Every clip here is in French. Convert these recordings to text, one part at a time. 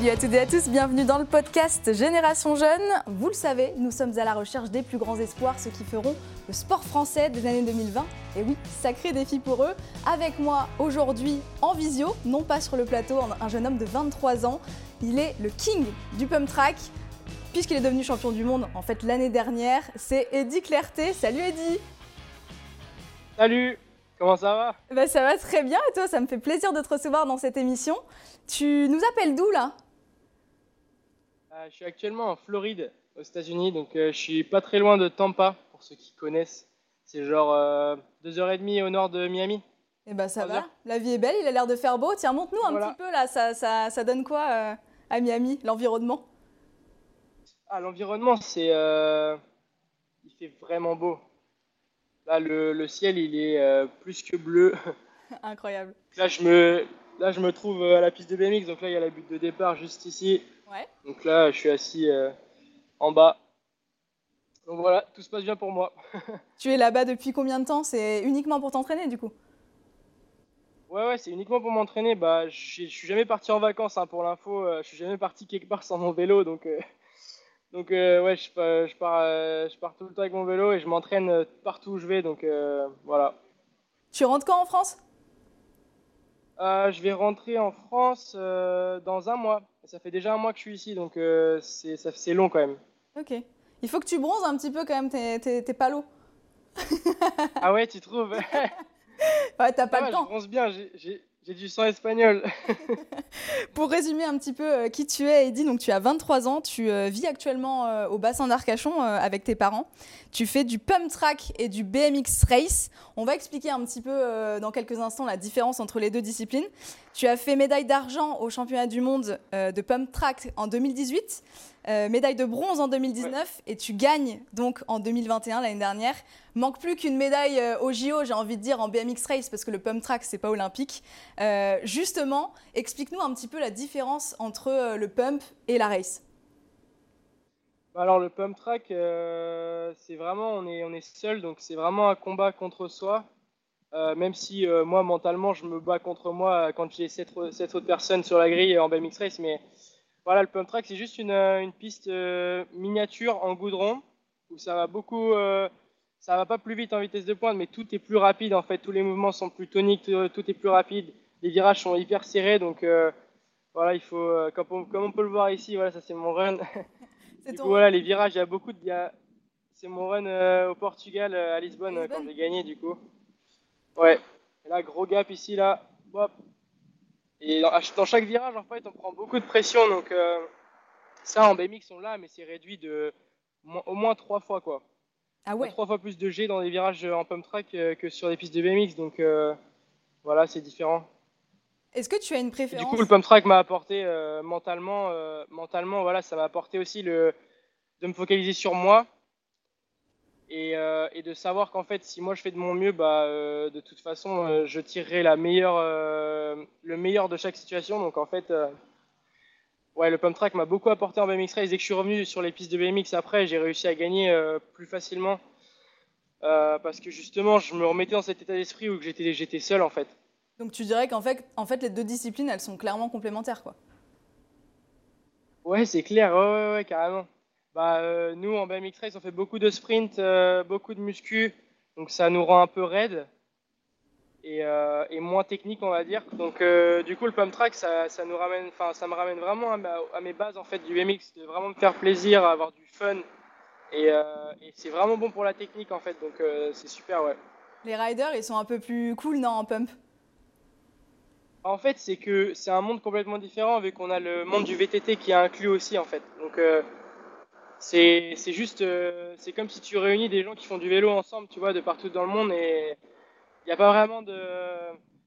Salut à toutes et à tous, bienvenue dans le podcast Génération Jeune. Vous le savez, nous sommes à la recherche des plus grands espoirs, ceux qui feront le sport français des années 2020. Et oui, sacré défi pour eux. Avec moi aujourd'hui en visio, non pas sur le plateau, un jeune homme de 23 ans. Il est le king du pump track, puisqu'il est devenu champion du monde en fait l'année dernière. C'est Eddy Clerté. Salut Eddy Salut Comment ça va? Bah, Ça va très bien et toi, ça me fait plaisir de te recevoir dans cette émission. Tu nous appelles d'où là? Je suis actuellement en Floride, aux États-Unis, donc euh, je suis pas très loin de Tampa, pour ceux qui connaissent. C'est genre 2h30 euh, au nord de Miami. Eh bah ça va, la vie est belle, il a l'air de faire beau. Tiens, montre-nous un petit peu là, ça, ça, ça donne quoi à Miami, l'environnement? Ah, l'environnement, c'est. il fait vraiment beau. Là, le, ciel, il est euh, plus que bleu. Incroyable. Là, je me, là, je me trouve euh, à la piste de BMX. Donc là, il y a la butte de départ juste ici. Ouais. Donc là, je suis assis euh, en bas. Donc voilà, tout se passe bien pour moi. tu es là-bas depuis combien de temps? C'est uniquement pour t'entraîner du coup? Ouais, ouais, c'est uniquement pour m'entraîner. Bah, je suis jamais parti en vacances hein, pour l'info. je suis jamais parti quelque part sans mon vélo. Donc, donc euh, ouais, je, je, pars, euh, je pars tout le temps avec mon vélo et je m'entraîne euh, partout où je vais. Donc voilà. Tu rentres quand en France? Je vais rentrer en France dans un mois. Ça fait déjà un mois que je suis ici, donc c'est long quand même. Ok. Il faut que tu bronzes un petit peu quand même, t'es palo. ah ouais, tu trouves? Ouais, t'as pas le temps. Je bronze bien, j'ai j'ai du sang espagnol. Pour résumer un petit peu euh, qui tu es, Eddy, donc tu as 23 ans, tu euh, vis actuellement euh, au bassin d'Arcachon avec tes parents. Tu fais du pump track et du BMX race. On va expliquer un petit peu dans quelques instants la différence entre les deux disciplines. Tu as fait médaille d'argent au championnat du monde de pump track en 2018. Euh, médaille de bronze en 2019 et tu gagnes donc en 2021 l'année dernière. Manque plus qu'une médaille euh, au JO, j'ai envie de dire en BMX race parce que le pump track c'est pas olympique. Euh, justement, explique-nous un petit peu la différence entre le pump et la race. Bah alors le pump track, c'est vraiment on est on est seul donc c'est vraiment un combat contre soi. Même si moi mentalement je me bats contre moi quand j'ai cette, cette autre personne sur la grille en BMX race, mais voilà, le pump track, c'est juste une, euh, piste euh, miniature en goudron où ça va beaucoup. Euh, ça va pas plus vite en vitesse de pointe, mais tout est plus rapide en fait. Tous les mouvements sont plus toniques, tout, est plus rapide. Les virages sont hyper serrés, donc voilà, il faut, comme on, comme, on, peut le voir ici, voilà, ça c'est mon run. du coup, voilà, les virages, il y a beaucoup de. C'est mon run au Portugal, à Lisbonne, Lisbonne, quand j'ai gagné, du coup. Ouais. là, gros gap ici, là. Hop, et dans, chaque virage, en fait, on prend beaucoup de pression. Donc, euh, ça, en BMX, on l'a, mais c'est réduit de au moins trois fois, quoi. Ah ouais. Trois fois plus de G dans les virages en pump track euh, que sur les pistes de BMX. Donc, euh, voilà, c'est différent. Est-ce que tu as une préférence Du coup, le pump track m'a apporté mentalement, mentalement, voilà, ça m'a apporté aussi le, de me focaliser sur moi euh, et, de savoir qu'en fait, si moi je fais de mon mieux, bah, euh, de toute façon, euh, je tirerai la meilleure, le meilleur de chaque situation. Donc en fait, ouais, le pump track m'a beaucoup apporté en BMX race. Dès que je suis revenu sur les pistes de BMX après, j'ai réussi à gagner plus facilement parce que justement, je me remettais dans cet état d'esprit où j'étais, j'étais seul en fait. Donc tu dirais qu'en fait, en fait, les deux disciplines, elles sont clairement complémentaires, quoi. Ouais, c'est clair, ouais, ouais, ouais, carrément bah, euh, nous, en BMX Race, on fait beaucoup de sprints, euh, beaucoup de muscu, donc ça nous rend un peu raide et, euh, et moins technique, on va dire. Donc, du coup, le pump track, ça, ça nous ramène, enfin, ça me ramène vraiment à, mes bases en fait du BMX, de vraiment me faire plaisir, avoir du fun, et, et c'est vraiment bon pour la technique en fait, donc c'est super, ouais. Les riders, ils sont un peu plus cool, non, en pump? En fait, c'est que c'est un monde complètement différent vu qu'on a le monde du VTT qui est inclus aussi en fait. Donc c'est juste, euh, c'est comme si tu réunis des gens qui font du vélo ensemble, tu vois, de partout dans le monde et il n'y a pas vraiment de.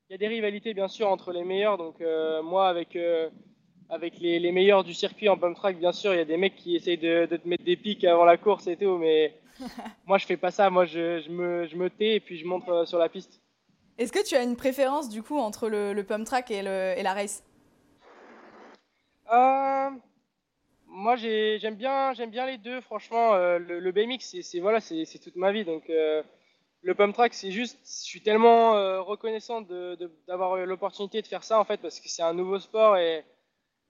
Il y a des rivalités bien sûr entre les meilleurs. Donc euh, moi avec euh, avec les, les, meilleurs du circuit en pump track, bien sûr, il y a des mecs qui essayent de, de, te mettre des pics avant la course et tout, mais moi je fais pas ça. Moi je, je, me, je me tais et puis je monte sur la piste. Est-ce que tu as une préférence du coup entre le, le pump track et, le, et la race? Moi j'aime bien j'aime bien les deux. Franchement euh, le, BMX c'est voilà c'est toute ma vie. Donc euh, le pump track c'est juste je suis tellement euh, reconnaissant d'avoir l'opportunité de faire ça en fait parce que c'est un nouveau sport et,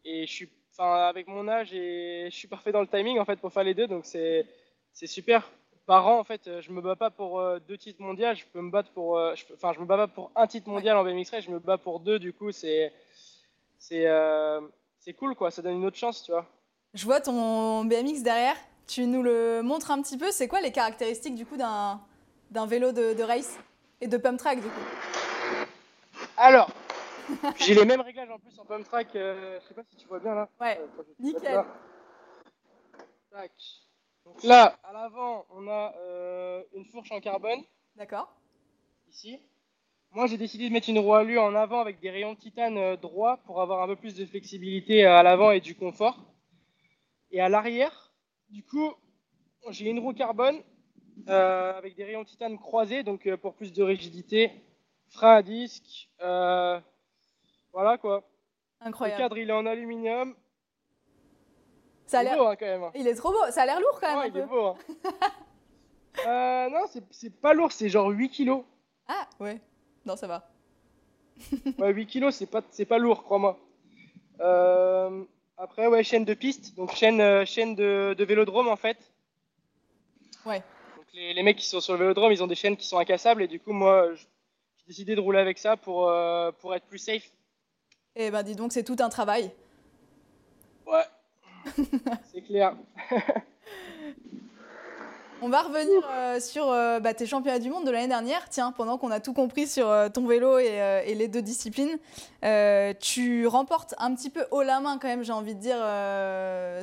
et je suis enfin, avec mon âge et je suis parfait dans le timing en fait pour faire les deux, donc c'est super. Par an, en fait, je me bats pas pour euh, deux titres mondiaux, je peux me battre pour, enfin, je, me bats pas pour un titre mondial en BMX Race, je me bats pour deux, du coup, c'est c'est c'est cool quoi, ça donne une autre chance, tu vois. Je vois ton BMX derrière. Tu nous le montres un petit peu. C'est quoi les caractéristiques du coup d'un vélo de, de, race et de pump track du coup? Alors, j'ai les mêmes réglages en plus en pump track. Euh, je sais pas si tu vois bien là. Ouais. Nickel. Tac. Donc là, à l'avant, on a euh, une fourche en carbone. D'accord. Ici. Moi, j'ai décidé de mettre une roue alu en avant avec des rayons de titane euh, droits pour avoir un peu plus de flexibilité à l'avant et du confort. Et à l'arrière, du coup, j'ai une roue carbone euh, avec des rayons titane croisés, donc pour plus de rigidité, frein à disque, voilà quoi. Incroyable. Le cadre, il est en aluminium. Ça a l'air beau hein, quand même. Il est trop beau. Ça a l'air lourd quand même. il est beau. Hein. euh, non, c'est pas lourd, c'est genre 8 kilos. Ah ouais. Non, ça va. ouais, 8 kilos, c'est pas, pas lourd, crois-moi. Euh, après, ouais, chaîne de piste, donc chaîne, euh, chaîne de, de, vélodrome en fait. Ouais. Donc les, les, mecs qui sont sur le vélodrome, ils ont des chaînes qui sont incassables et du coup, moi, j'ai décidé de rouler avec ça pour, euh, pour être plus safe. Eh ben, dis donc, c'est tout un travail. Ouais. c'est clair. On va revenir euh, sur euh, bah, tes championnats du monde de l'année dernière. Tiens, pendant qu'on a tout compris sur euh, ton vélo et, les deux disciplines, tu remportes un petit peu haut la main quand même, j'ai envie de dire,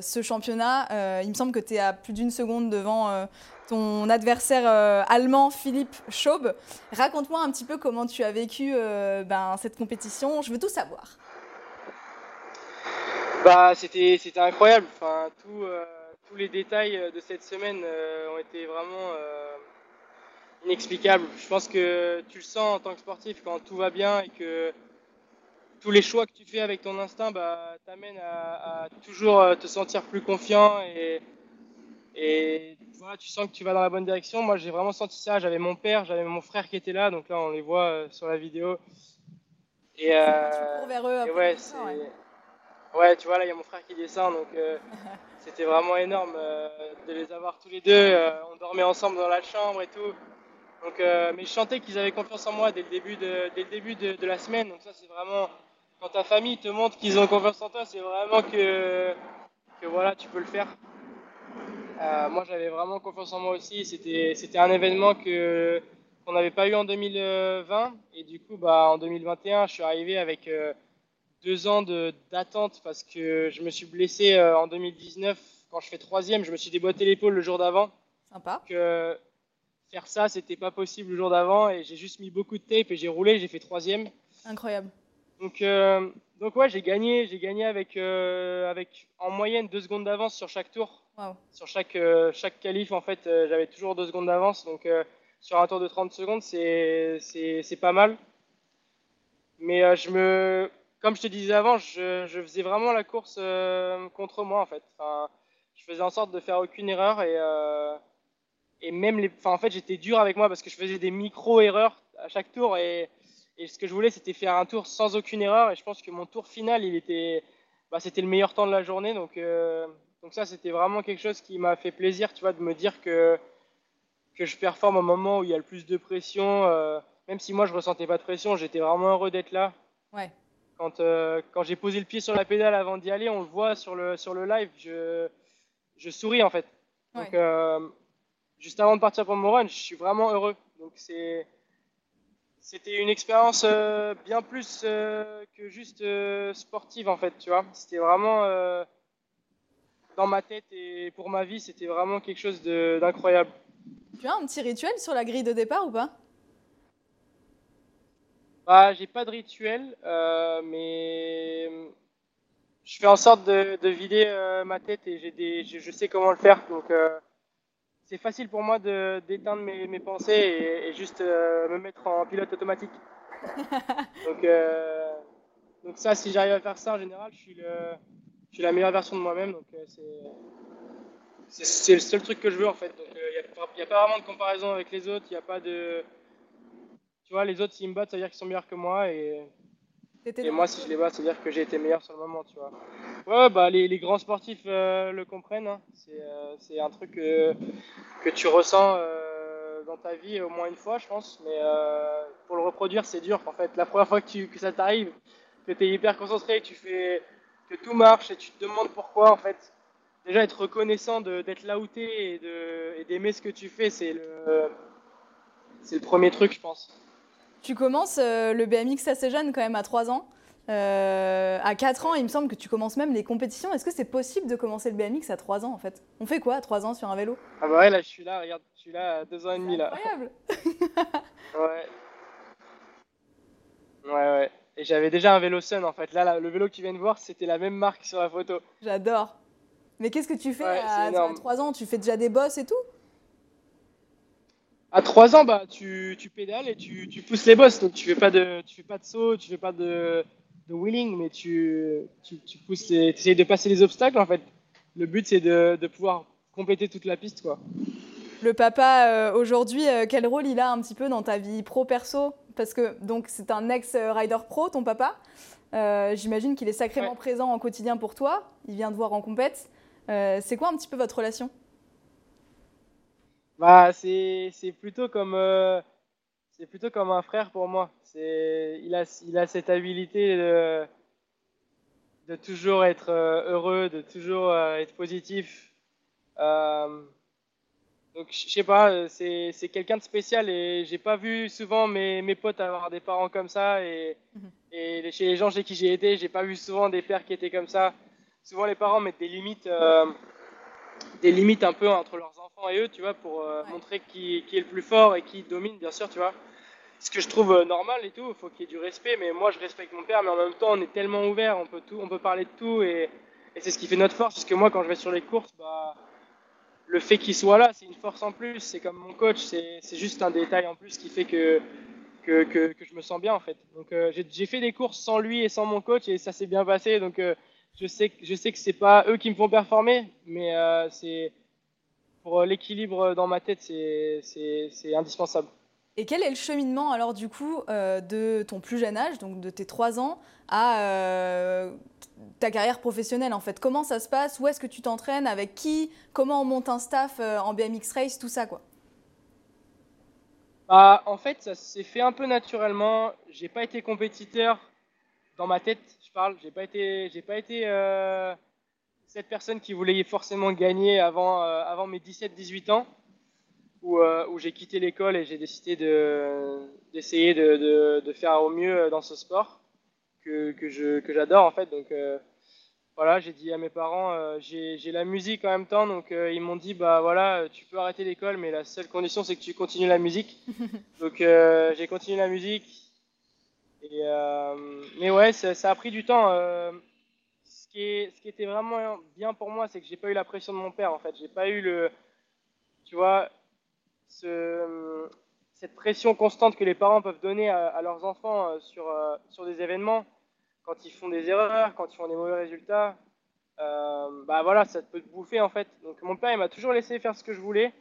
ce championnat. il me semble que tu es à plus d'une seconde devant ton adversaire allemand Philippe Schaub. Raconte-moi un petit peu comment tu as vécu ben, cette compétition. Je veux tout savoir. Bah, c'était incroyable. Enfin, tout tous les détails euh, de cette semaine euh, ont été vraiment euh, inexplicables. Je pense que tu le sens en tant que sportif quand tout va bien et que tous les choix que tu fais avec ton instinct bah, t'amènent à, toujours te sentir plus confiant et, et voilà, tu sens que tu vas dans la bonne direction. Moi, j'ai vraiment senti ça. J'avais mon père, j'avais mon frère qui était là, donc là, on les voit sur la vidéo. Et, euh, vers eux ouais, ouais, tu vois, là, il y a mon frère qui descend, donc c'était vraiment énorme euh, de les avoir tous les deux. Euh, on dormait ensemble dans la chambre et tout. Donc, euh, mais je sentais qu'ils avaient confiance en moi dès le début de, dès le début de, la semaine. Donc ça, c'est vraiment quand ta famille te montre qu'ils ont confiance en toi, c'est vraiment que, que voilà, tu peux le faire. moi, j'avais vraiment confiance en moi aussi. C'était, c'était un événement que qu'on n'avait pas eu en 2020 et du coup, bah, en 2021, je suis arrivé avec deux ans d'attente parce que je me suis blessé euh, en 2019 quand je fais troisième. Je me suis déboîté l'épaule le jour d'avant. Sympa. Que faire ça, c'était pas possible le jour d'avant et j'ai juste mis beaucoup de tape et j'ai roulé. J'ai fait troisième. Incroyable. Donc, euh, donc ouais, j'ai gagné. J'ai gagné avec, euh, avec en moyenne deux secondes d'avance sur chaque tour. Wow. Sur chaque, chaque qualif, en fait, j'avais toujours deux secondes d'avance. Donc sur un tour de 30 secondes, c'est pas mal. Mais je me comme je te disais avant, je, faisais vraiment la course euh, contre moi en fait. Je faisais en sorte de faire aucune erreur et, euh, même en fait j'étais dur avec moi parce que je faisais des micro erreurs à chaque tour et, ce que je voulais c'était faire un tour sans aucune erreur et je pense que mon tour final il était, bah, c'était le meilleur temps de la journée donc euh, donc ça c'était vraiment quelque chose qui m'a fait plaisir tu vois de me dire que que je performe au moment où il y a le plus de pression même si moi je ressentais pas de pression j'étais vraiment heureux d'être là. Quand, euh, quand j'ai posé le pied sur la pédale avant d'y aller, on le voit sur le, sur le live, je, je souris en fait. Donc, euh, juste avant de partir pour mon run, je suis vraiment heureux. Donc, c'est, c'était une expérience euh, bien plus que juste sportive en fait, tu vois. C'était vraiment dans ma tête et pour ma vie, c'était vraiment quelque chose d'incroyable. Tu as un petit rituel sur la grille de départ ou pas? Bah, j'ai pas de rituel, euh, mais je fais en sorte de, vider euh, ma tête et j'ai des, je, sais comment le faire. Donc, euh, c'est facile pour moi d'éteindre mes, mes, pensées et, juste me mettre en pilote automatique. donc, donc, ça, si j'arrive à faire ça en général, je suis, le, je suis la meilleure version de moi-même. Donc, c'est le seul truc que je veux en fait. Il n'y a, a, pas vraiment de comparaison avec les autres, il n'y a pas de vois, les autres, s'ils me battent, ça veut dire qu'ils sont meilleurs que moi. Et, et moi, si je les bats, ça veut dire que j'ai été meilleur sur le moment, tu vois. Ouais, bah, les, les grands sportifs le comprennent. Hein. C'est un truc que tu ressens dans ta vie au moins une fois, je pense. Mais pour le reproduire, c'est dur. En fait, la première fois que, tu, que ça t'arrive, que tu es hyper concentré, tu fais que tout marche et tu te demandes pourquoi, en fait, déjà être reconnaissant d'être là où tu es et d'aimer ce que tu fais, c'est le, c'est le premier truc, je pense. Tu commences euh, le BMX assez jeune, quand même, à 3 ans. Euh, à 4 ans, il me semble que tu commences même les compétitions. Est-ce que c'est possible de commencer le BMX à 3 ans, en fait? On fait quoi à 3 ans sur un vélo? Ah bah ouais, là, je suis là, regarde, je suis là à 2 ans et demi, là. incroyable Ouais. Ouais, ouais. Et j'avais déjà un vélo Sun, en fait. Là, le vélo viens de voir, c'était la même marque sur la photo. J'adore. Mais qu'est-ce que tu fais à, 3 ans? Tu fais déjà des bosses et tout? À 3 ans, bah, tu, tu pédales et tu, tu, pousses les bosses. Donc tu fais pas de, tu fais pas de saut, tu fais pas de, de wheeling, mais tu, tu, tu pousses essayes de passer les obstacles en fait. Le but c'est de, de, pouvoir compléter toute la piste quoi. Le papa euh, aujourd'hui, euh, quel rôle il a un petit peu dans ta vie pro perso? Parce que donc c'est un ex rider pro ton papa. Euh, j'imagine qu'il est sacrément présent en quotidien pour toi. Il vient te voir en compète. C'est quoi un petit peu votre relation? Bah, c'est, plutôt comme euh, c'est plutôt comme un frère pour moi. C'est il a il a cette habilité de, de toujours être euh, heureux, de toujours être positif. donc je sais pas, c'est, quelqu'un de spécial et j'ai pas vu souvent mes, mes potes avoir des parents comme ça et, mhm. et chez les gens chez qui j'ai été, j'ai pas vu souvent des pères qui étaient comme ça souvent les parents mettent des limites, euh, des limites un peu entre leurs enfants et eux, tu vois, pour euh, montrer qui, qui, est le plus fort et qui domine, bien sûr, tu vois. Ce que je trouve euh, normal et tout, il faut qu'il y ait du respect, mais moi je respecte mon père, mais en même temps on est tellement ouvert, on peut tout, on peut parler de tout et, et c'est ce qui fait notre force, parce que moi quand je vais sur les courses, bah, le fait qu'il soit là, c'est une force en plus, c'est comme mon coach, c'est juste un détail en plus qui fait que, que, que, que je me sens bien en fait. Donc j'ai fait des courses sans lui et sans mon coach et ça s'est bien passé, donc je sais, je sais que c'est pas eux qui me font performer, mais euh, c'est pour l'équilibre dans ma tête, c'est indispensable. Et quel est le cheminement alors du coup euh, de ton plus jeune âge, donc de tes 3 ans, à euh, ta carrière professionnelle en fait? Comment ça se passe? Où est-ce que tu t'entraînes? Avec qui? Comment on monte un staff en BMX Race? Tout ça quoi. Bah, En fait, ça s'est fait un peu naturellement. J'ai pas été compétiteur dans ma tête je parle. J'ai pas été, j'ai pas été euh, cette personne qui voulait forcément gagner avant, euh, avant mes 17-18 ans, où, euh, où j'ai quitté l'école et j'ai décidé de, d'essayer de, de, de, faire au mieux dans ce sport que, que, je, que j'adore en fait. Donc voilà, j'ai dit à mes parents, j'ai, j'ai la musique en même temps, donc ils m'ont dit bah voilà, tu peux arrêter l'école, mais la seule condition c'est que tu continues la musique. donc j'ai continué la musique euh, mais ouais, ça, a pris du temps. Euh, ce, qui est, ce qui était vraiment bien pour moi, c'est que j'ai pas eu la pression de mon père en fait. J'ai pas eu le, tu vois, ce, cette pression constante que les parents peuvent donner à, leurs enfants euh, sur, sur des événements, quand ils font des erreurs, quand ils font des mauvais résultats. bah voilà, ça peut te bouffer en fait. Donc mon père, il m'a toujours laissé faire ce que je voulais.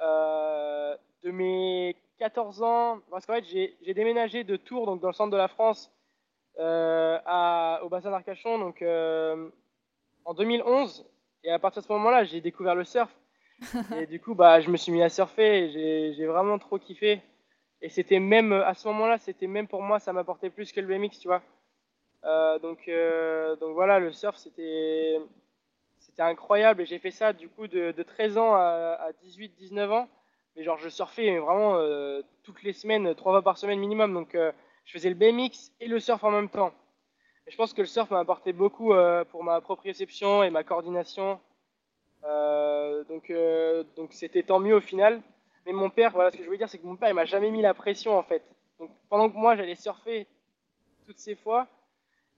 de mes 14 ans, parce qu'en fait, j'ai déménagé de Tours, donc dans le centre de la France, euh, à, au bassin d'Arcachon, donc euh, en 2011. Et à partir de ce moment-là, j'ai découvert le surf. et du coup, bah, je me suis mis à surfer j'ai vraiment trop kiffé. Et c'était même, à ce moment-là, c'était même pour moi, ça m'apportait plus que le BMX, tu vois. Euh, donc, donc voilà, le surf, c'était incroyable. Et j'ai fait ça, du coup, de, de 13 ans à, à 18-19 ans genre, je surfais vraiment euh, toutes les semaines, trois fois par semaine minimum. Donc, euh, je faisais le BMX et le surf en même temps. Et je pense que le surf m'a apporté beaucoup euh, pour ma proprioception et ma coordination. donc, donc c'était tant mieux au final. Mais mon père, voilà, ce que je veux dire, c'est que mon père, il m'a jamais mis la pression en fait. Donc, pendant que moi, j'allais surfer toutes ces fois,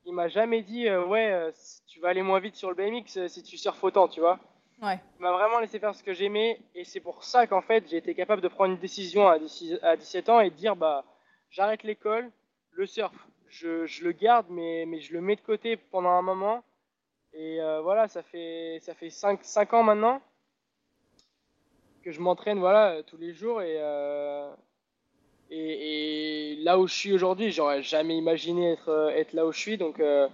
il m'a jamais dit, ouais, tu vas aller moins vite sur le BMX si tu surfes autant, tu vois. Ouais. Il m'a vraiment laissé faire ce que j'aimais et c'est pour ça qu'en fait j'ai été capable de prendre une décision à 17 ans et de dire bah j'arrête l'école, le surf, je, je, le garde mais, mais je le mets de côté pendant un moment et euh, voilà ça fait ça fait 5, 5 ans maintenant que je m'entraîne voilà tous les jours et, euh, et, et, là où je suis aujourd'hui j'aurais jamais imaginé être, être là où je suis donc euh,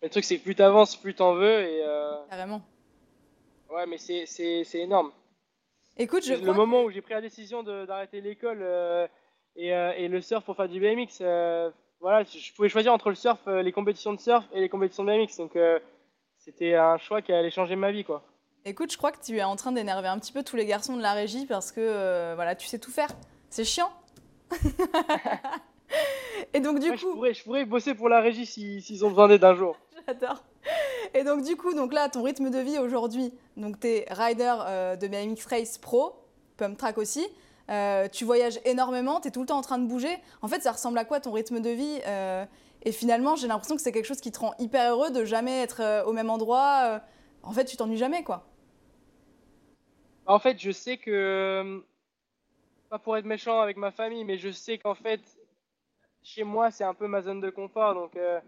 le truc, c'est que plus t'avances, plus t'en veux. Et, Carrément. Ouais, mais c'est énorme. Écoute, je Le moment où j'ai pris la décision d'arrêter l'école euh, et, euh, et, le surf pour faire du BMX, voilà, je pouvais choisir entre le surf, les compétitions de surf et les compétitions de BMX. Donc c'était un choix qui allait changer ma vie, quoi. Écoute, je crois que tu es en train d'énerver un petit peu tous les garçons de la régie parce que voilà, tu sais tout faire. C'est chiant. Et donc du coup, je pourrais, je pourrais, bosser pour la régie s'ils ont besoin d'aide un jour. J'adore. Et donc du coup, donc là, ton rythme de vie aujourd'hui, donc tu rider euh, de BMX Race Pro, Pump Track aussi. Euh, tu voyages énormément, tu es tout le temps en train de bouger. En fait, ça ressemble à quoi ton rythme de vie euh, Et finalement, j'ai l'impression que c'est quelque chose qui te rend hyper heureux de jamais être au même endroit. en fait, tu t'ennuies jamais, quoi. En fait, je sais que, pas pour être méchant avec ma famille, mais je sais qu'en fait, chez moi, c'est un peu ma zone de confort. Donc, euh,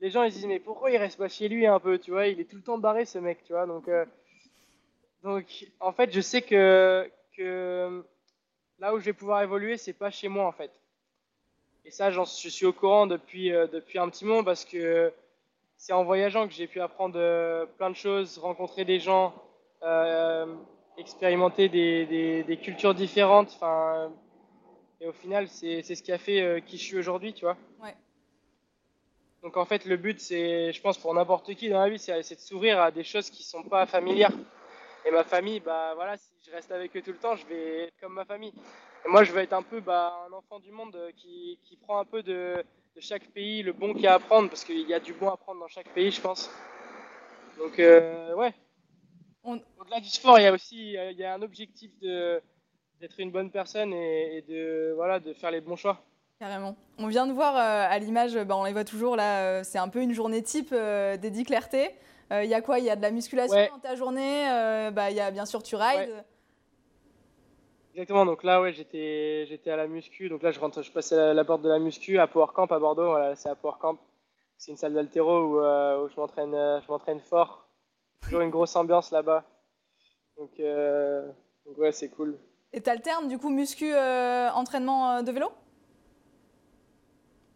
les gens, ils se disent, mais pourquoi il reste pas chez lui un peu, tu vois? Il est tout le temps barré, ce mec, tu vois? Donc, euh, donc en fait, je sais que, que là où je vais pouvoir évoluer, c'est pas chez moi, en fait. Et ça, je suis au courant depuis, euh, depuis un petit moment parce que c'est en voyageant que j'ai pu apprendre plein de choses, rencontrer des gens, expérimenter des, des, cultures différentes. Enfin, et au final, c'est ce qui a fait euh, qui je suis aujourd'hui, tu vois? Ouais. Donc en fait, le but, c'est, je pense, pour n'importe qui dans la vie, c'est de s'ouvrir à des choses qui sont pas familières. Et ma famille, bah voilà, si je reste avec eux tout le temps, je vais être comme ma famille. Et moi, je veux être un peu bah, un enfant du monde euh, qui, qui prend un peu de, de chaque pays le bon qu'il y a à prendre, parce qu'il y a du bon à prendre dans chaque pays, je pense. Donc euh, ouais. Au-delà du sport, il y a aussi il y a un objectif de d'être une bonne personne et, de, voilà, de faire les bons choix. Carrément. On vient de voir euh, à l'image, bah, on les voit toujours là, euh, c'est un peu une journée type euh, d'Eddie Clarté. Il y a quoi? Il y a de la musculation dans ta journée? Bah, Il y a bien sûr tu rides. Exactement, donc là ouais j'étais j'étais à la muscu, donc là je rentre, je passais la, la porte de la muscu à Power Camp à Bordeaux, voilà c'est à Power Camp, c'est une salle d'altéro où, où, je m'entraîne je m'entraîne fort, toujours une grosse ambiance là-bas, donc, donc ouais c'est cool. Et tu alternes du coup muscu, euh, entraînement euh, de vélo?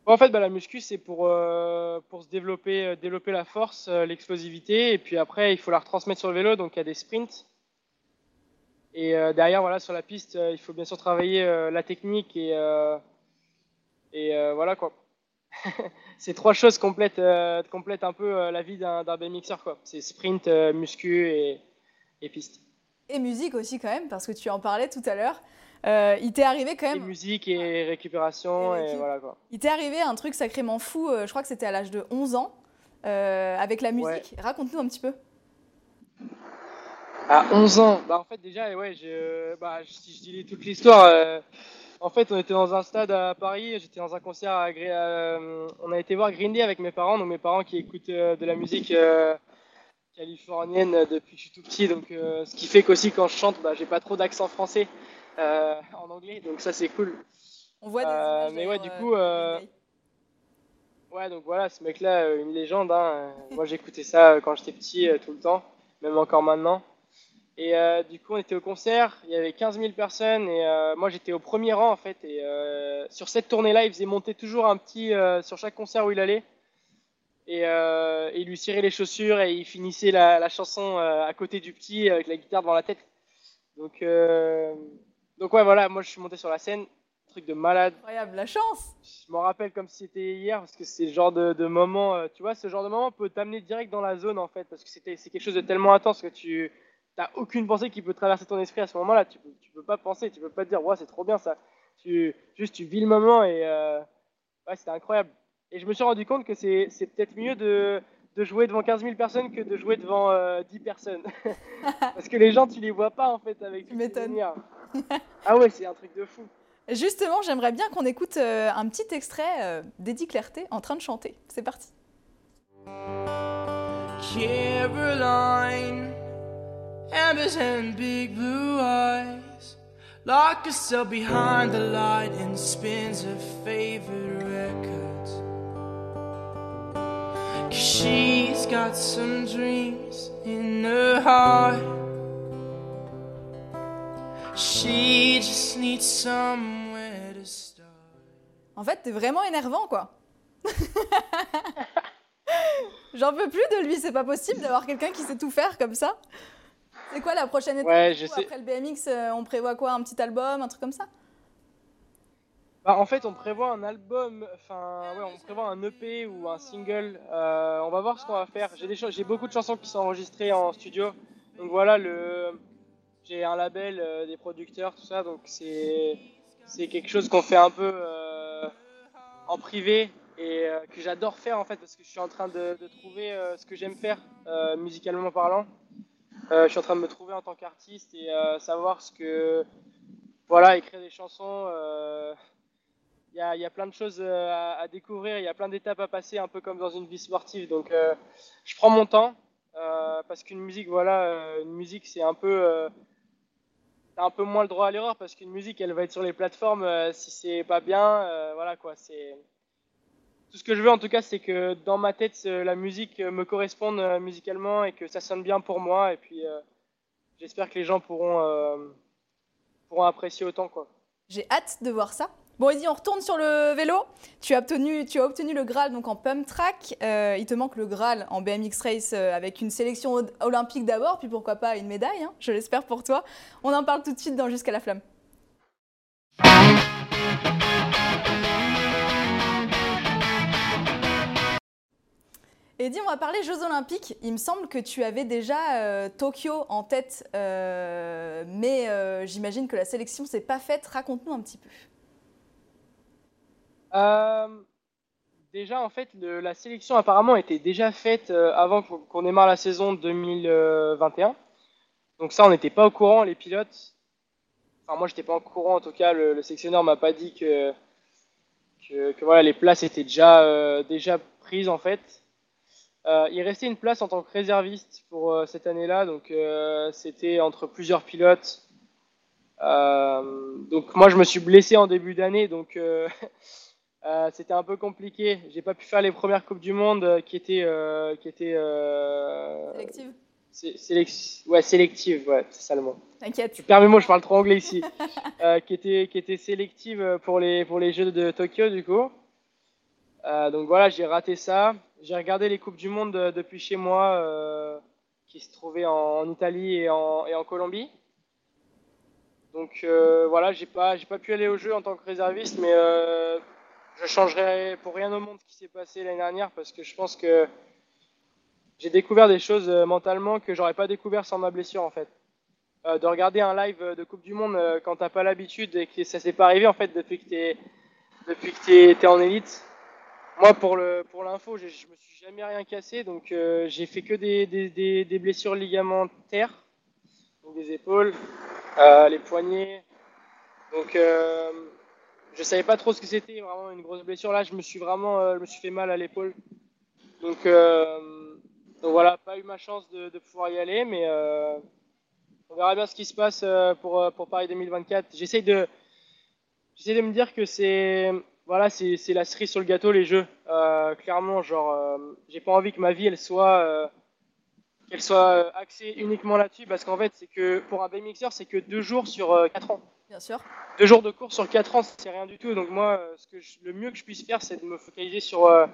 En fait, bah, la muscu, c'est pour, euh, pour se développer, développer la force, l'explosivité. Et puis après, il faut la retransmettre sur le vélo. Donc il y a des sprints. Et derrière, voilà, sur la piste, il faut bien sûr travailler la technique. Et, et voilà quoi. Ces trois choses complètent, complètent un peu la vie d'un BMXer. C'est sprint, muscu et piste. Et musique aussi quand même, parce que tu en parlais tout à l'heure. Euh, il t'est arrivé quand même. Et musique et récupération, et, voilà quoi. Il t'est arrivé un truc sacrément fou, euh, je crois que c'était à l'âge de 11 ans, euh, avec la musique. Raconte-nous un petit peu. À 11 ans Bah en fait, déjà, ouais, je, bah, si je dis toute l'histoire, en fait, on était dans un stade à Paris, j'étais dans un concert à. on a été voir Green Day avec mes parents, donc mes parents qui écoutent de la musique californienne depuis que je suis tout petit, donc euh, ce qui fait qu'aussi quand je chante, bah, j'ai pas trop d'accent français euh, en anglais, donc ça c'est cool. On voit des euh, Mais ouais, du coup, ouais, donc voilà, ce mec-là, une légende. Hein. Moi, j'écoutais ça quand j'étais petit, tout le temps, même encore maintenant. Et du coup, on était au concert, il y avait 15 000 personnes, et moi j'étais au premier rang en fait. Et sur cette tournée-là, il faisait monter toujours un petit sur chaque concert où il allait et, euh, il lui cirait les chaussures et il finissait la, la chanson euh, à côté du petit avec la guitare devant la tête. Donc, euh, donc ouais, voilà, moi je suis monté sur la scène, truc de malade. Incroyable, la chance Je m'en rappelle comme si c'était hier parce que c'est le genre de, de moment, euh, tu vois, ce genre de moment peut t'amener direct dans la zone en fait parce que c'était c'est quelque chose de tellement intense que tu t'as aucune pensée qui peut traverser ton esprit à ce moment-là. Tu, tu peux pas penser, tu peux pas te dire, ouais, c'est trop bien ça. Tu, juste tu vis le moment et euh, ouais, c'était incroyable. Et je me suis rendu compte que c'est peut-être mieux de, de, jouer devant 15 000 personnes que de jouer devant 10 euh, personnes. Parce que les gens, tu les vois pas en fait avec Tu m'étonnes. Ah ouais, c'est un truc de fou. Justement, j'aimerais bien qu'on écoute euh, un petit extrait euh, d'Eddie Clarté en train de chanter. C'est parti. Caroline, embers and big blue eyes, lock herself behind the light and spins her favorite records. She's got some dreams in her heart. She just needs somewhere to start. En fait, t'es vraiment énervant, quoi. J'en peux plus de lui, c'est pas possible d'avoir quelqu'un qui sait tout faire comme ça. C'est quoi la prochaine étape Ouais, je sais. Après le BMX, euh, on prévoit quoi Un petit album, un truc comme ça? Bah, en fait, on prévoit un album, enfin, ouais, on prévoit un EP ou un single. Euh, on va voir ce qu'on va faire. J'ai des choses- j'ai beaucoup de chansons qui sont enregistrées en studio. Donc voilà, le, j'ai un label, euh, des producteurs, tout ça. Donc c'est, quelque chose qu'on fait un peu euh, en privé et euh, que j'adore faire en fait parce que je suis en train de, trouver ce que j'aime faire musicalement parlant. Je suis en train de me trouver en tant qu'artiste et savoir ce que, voilà, écrire des chansons. il y, a, y a plein de choses à, découvrir, il y a plein d'étapes à passer, un peu comme dans une vie sportive. Donc, je prends mon temps parce qu'une musique, voilà, une musique, c'est un peu, t'as un peu moins le droit à l'erreur parce qu'une musique, elle va être sur les plateformes. euh, si c'est pas bien, euh, voilà quoi. C'est tout ce que je veux en tout cas, c'est que dans ma tête, euh, la musique me corresponde musicalement et que ça sonne bien pour moi. Et puis, j'espère que les gens pourront, pourront apprécier autant quoi. J'ai hâte de voir ça. Bon, Eddie, on retourne sur le vélo. Tu as obtenu, le Graal donc en pump track. Euh, il te manque le Graal en BMX race euh, avec une sélection olympique d'abord, puis pourquoi pas une médaille. hein, je l'espère pour toi. On en parle tout de suite dans Jusqu'à la flamme. Eddie, on va parler Jeux Olympiques. Il me semble que tu avais déjà euh, Tokyo en tête, mais j'imagine que la sélection s'est pas faite. Raconte-nous un petit peu. Euh, déjà, en fait, la sélection apparemment était déjà faite euh, avant qu'on démarre la saison 2021. Donc ça, on n'était pas au courant, les pilotes. Enfin, moi, j'étais pas au courant. En tout cas, le, le sélectionneur m'a pas dit que, voilà, les places étaient déjà, euh, déjà prises en fait. Il restait une place en tant que réserviste pour cette année-là, donc c'était entre plusieurs pilotes. Donc moi, je me suis blessé en début d'année, donc euh, c'était un peu compliqué. J'ai pas pu faire les premières coupes du monde euh, qui étaient euh, qui étaient euh, Sélective sé- sélec- ouais sélectives, ouais, c'est ça le mot. T'inquiète. Mots, je parle trop anglais ici. Qui étaient qui étaient sélectives pour les pour les Jeux de Tokyo du coup. Donc voilà, j'ai raté ça. J'ai regardé les coupes du monde depuis chez moi, qui se trouvaient en, Italie et en, et en Colombie. Donc voilà, j'ai pas j'ai pas pu aller au jeu en tant que réserviste, mais je changerai pour rien au monde ce qui s'est passé l'année dernière parce que je pense que j'ai découvert des choses euh, mentalement que j'aurais pas découvert sans ma blessure en fait. Euh, de regarder un live de Coupe du Monde euh, quand t'as pas l'habitude et que ça s'est pas arrivé en fait depuis que t'es depuis que t'es t'es en élite. Moi pour le pour l'info, je, je me suis jamais rien cassé donc euh, j'ai fait que des, des, des, des blessures ligamentaires, donc des épaules, euh, les poignets. Donc euh, je savais pas trop ce que c'était vraiment une grosse blessure. Là je me suis vraiment euh, je me suis fait mal à l'épaule. Donc, euh, voilà pas eu ma chance de, pouvoir y aller mais euh, on verra bien ce qui se passe pour, Paris 2024 j'essaie de j'essaie de me dire que c'est voilà la cerise sur le gâteau les jeux. Clairement genre j'ai pas envie que ma vie elle soit qu'elle soit axée uniquement là-dessus parce qu'en fait c'est que pour un BMXer c'est que deux jours sur quatre ans Bien sûr. deux jours de course sur 4 ans, c'est rien du tout. Donc moi, euh, ce que je- le mieux que je puisse faire, c'est de me focaliser sur, euh,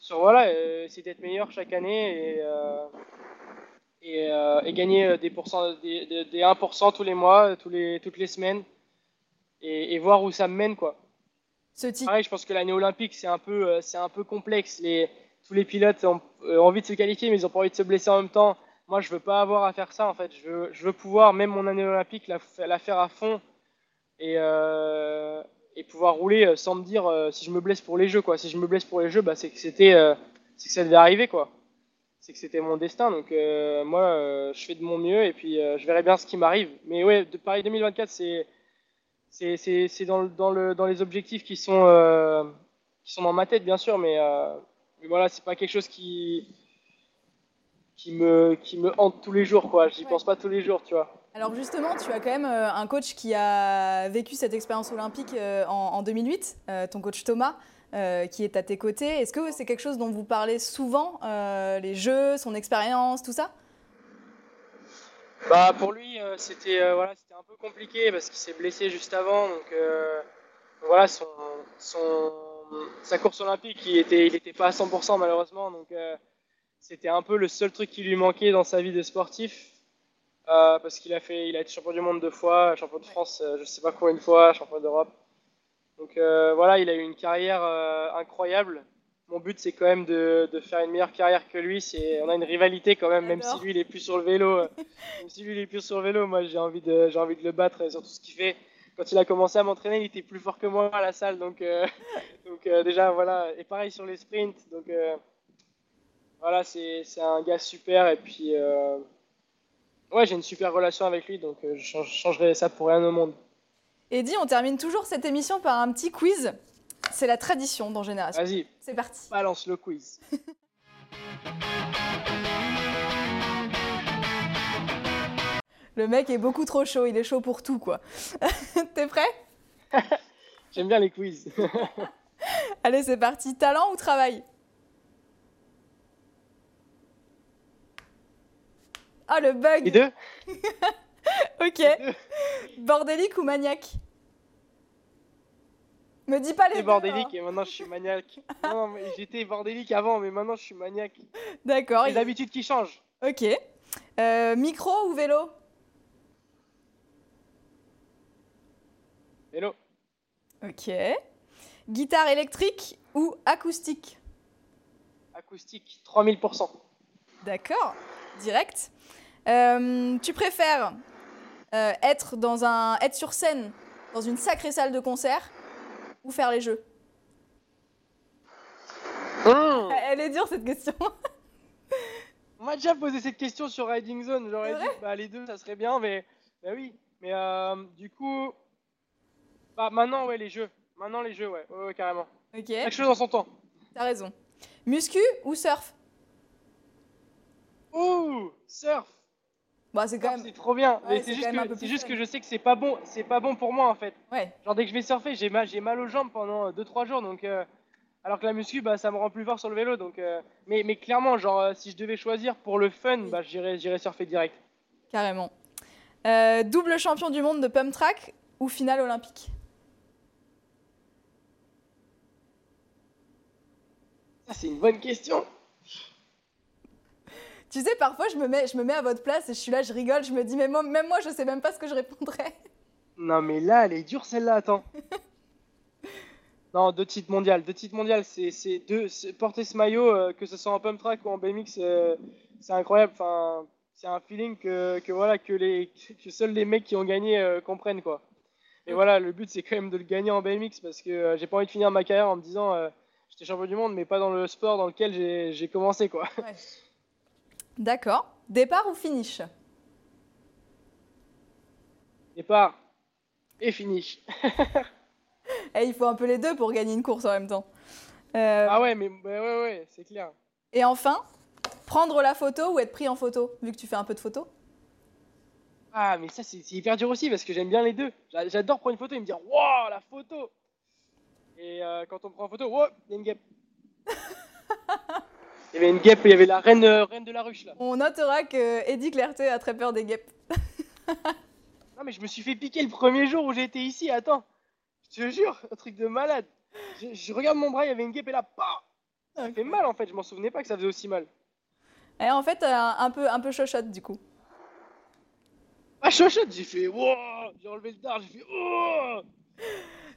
sur voilà, euh, essayer d'être meilleur chaque année et, euh, et, euh, et gagner euh, des, pourcents, des, des, des 1% tous les mois, tous les, toutes les semaines, et, et voir où ça me mène quoi. Ce. Pareil, je pense que l'année olympique, c'est un peu, euh, c'est un peu complexe. Les, tous les pilotes ont, euh, envie de se qualifier, mais ils ont pas envie de se blesser en même temps. Moi, je veux pas avoir à faire ça. En fait, je veux, je veux pouvoir, même mon année olympique, la, fa- la faire à fond et, euh, pouvoir rouler euh, sans me dire euh, si je me blesse pour les jeux. Quoi. Si je me blesse pour les jeux, bah, c'est que c'était, c'est que ça devait arriver, quoi. C'est que c'était mon destin. Donc moi, je fais de mon mieux et puis je verrai bien ce qui m'arrive. Mais ouais, de Paris 2024, c'est c'est c'est dans le, dans le dans les objectifs qui sont qui sont dans ma tête bien sûr mais, mais voilà c'est pas quelque chose qui qui me qui me hante tous les jours quoi j'y Ouais. pense pas tous les jours tu vois Alors justement, tu as quand même euh, un coach qui a vécu cette expérience olympique euh, en, en 2008, euh, ton coach Thomas, euh, qui est à tes côtés. Est-ce que c'est quelque chose dont vous parlez souvent, euh, les jeux, son expérience, tout ça? Bah pour lui euh, c'était voilà c'était un peu compliqué parce qu'il s'est blessé juste avant donc voilà son son sa course olympique, il était, il était pas à 100% malheureusement, donc c'était un peu le seul truc qui lui manquait dans sa vie de sportif. Euh, parce qu'il a fait, il a été champion du monde deux fois, champion de France, euh, je sais pas combien de fois, champion d'Europe. Donc euh, voilà, il a eu une carrière euh, incroyable. Mon but, c'est quand même de, de faire une meilleure carrière que lui. C'est, on a une rivalité quand même, même si lui, il est plus sur le vélo. même si lui, il est plus sur le vélo, moi, j'ai envie de, j'ai envie de le battre sur tout ce qu'il fait. Quand il a commencé à m'entraîner, il était plus fort que moi à la salle, donc, donc déjà voilà. Et pareil sur les sprints, donc voilà, c'est, un gars super. Et puis euh, ouais, j'ai une super relation avec lui, donc euh, je change- je changerais ça pour rien au monde. Eddie, on termine toujours cette émission par un petit quiz. C'est la tradition dans Génération. Vas-y, C'est parti. balance le quiz. Le mec est beaucoup trop chaud, il est chaud pour tout, quoi. T'es prêt? J'aime bien les quiz. Allez, c'est parti. Talent ou travail? Ah, le Les bug deux Ok. Les deux Bordélique ou maniaque? Me dis pas les deux, bordélique hein. et maintenant je suis maniaque. Non, non, mais j'étais bordélique avant, mais maintenant je suis maniaque. D'accord. Les il- habitudes qui changent. Ok. Euh, micro ou vélo? Hello. Ok. Guitare électrique ou acoustique? Acoustique, 3000%. D'accord. Direct. Euh, tu préfères euh, être dans un être sur scène dans une sacrée salle de concert ou faire les jeux? Mmh. Elle est dure cette question. On m'a déjà posé cette question sur Riding Zone. J'aurais dit bah, les deux, ça serait bien, mais bah oui. Mais euh, du coup, bah maintenant, ouais, les jeux. Maintenant, les jeux, ouais, ouais, ouais, carrément. Ok. Chaque chose en son temps. T'as raison. Muscu ou surf? Ouh, surf. Bah c'est quand Surf, même. C'est trop bien. Ouais, c'est juste, que, juste je sais que c'est pas bon. C'est pas bon pour moi en fait. Ouais. Genre dès que je vais surfer, j'ai mal, j'ai mal aux jambes pendant 2-3 jours. Donc, euh, alors que la muscu, bah, ça me rend plus fort sur le vélo. Donc, euh, mais, mais clairement, genre, euh, si je devais choisir pour le fun, bah, j'irais, j'irais surfer direct. Carrément. Euh, double champion du monde de pump track ou finale olympique? C'est une bonne question. Tu sais, parfois, je me, mets, je me mets à votre place et je suis là, je rigole, je me dis, mais moi, même moi, je sais même pas ce que je répondrais. Non, mais là, elle est dure celle-là, attends. non, deux titres mondiales. Deux titres mondiales, c'est, deux. porter ce maillot, euh, que ce soit en pump track ou en BMX, euh, c'est incroyable. Enfin, c'est un feeling que, que voilà, que, les, que seuls les mecs qui ont gagné euh, comprennent, quoi. Et voilà, le but, c'est quand même de le gagner en BMX parce que euh, j'ai pas envie de finir ma carrière en me disant, euh, j'étais champion du monde, mais pas dans le sport dans lequel j'ai, j'ai commencé, quoi. Ouais. D'accord. Départ ou finish? Départ et finish. Eh, il faut un peu les deux pour gagner une course en même temps. Euh, Ah ouais, mais ouais, ouais, ouais, c'est clair. Et enfin, prendre la photo ou être pris en photo, vu que tu fais un peu de photo? Ah, mais ça, c'est hyper dur aussi parce que j'aime bien les deux. J'a- J'adore prendre une photo et me dire Waouh, la photo Et euh, quand on prend en photo, wow, il y a une guêpe. Il y avait une guêpe, il y avait la reine, euh, reine de la ruche là. On notera que Eddie Clerté a très peur des guêpes. Non, mais je me suis fait piquer le premier jour où j'ai été ici, attends. Je te jure, un truc de malade. Je, je regarde mon bras, il y avait une guêpe et là, bah Ça fait mal en fait, je m'en souvenais pas que ça faisait aussi mal. Et en fait, un, un peu, un peu chochotte du coup. Ah, chochotte, j'ai fait Wow J'ai enlevé le dard, j'ai fait Oh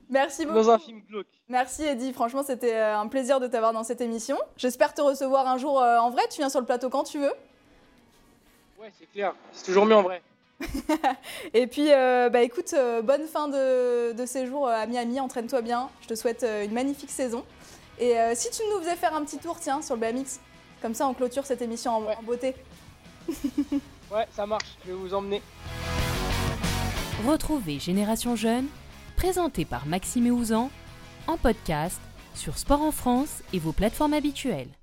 Merci beaucoup. Dans un film glauque. Merci Eddie, franchement c'était euh, un plaisir de t'avoir dans cette émission. J'espère te recevoir un jour euh, en vrai, tu viens sur le plateau quand tu veux. Ouais, c'est clair, c'est toujours mieux en vrai. Et puis euh, bah écoute, euh, bonne fin de, de séjour à Miami, entraîne-toi bien, je te souhaite euh, une magnifique saison. Et euh, si tu nous faisais faire un petit tour tiens sur le BMX, comme ça on clôture cette émission en, Ouais. en beauté. Ouais, ça marche, je vais vous emmener. Retrouvez Génération Jeune, présenté par Maxime Ouzan, en podcast sur Sport en France et vos plateformes habituelles.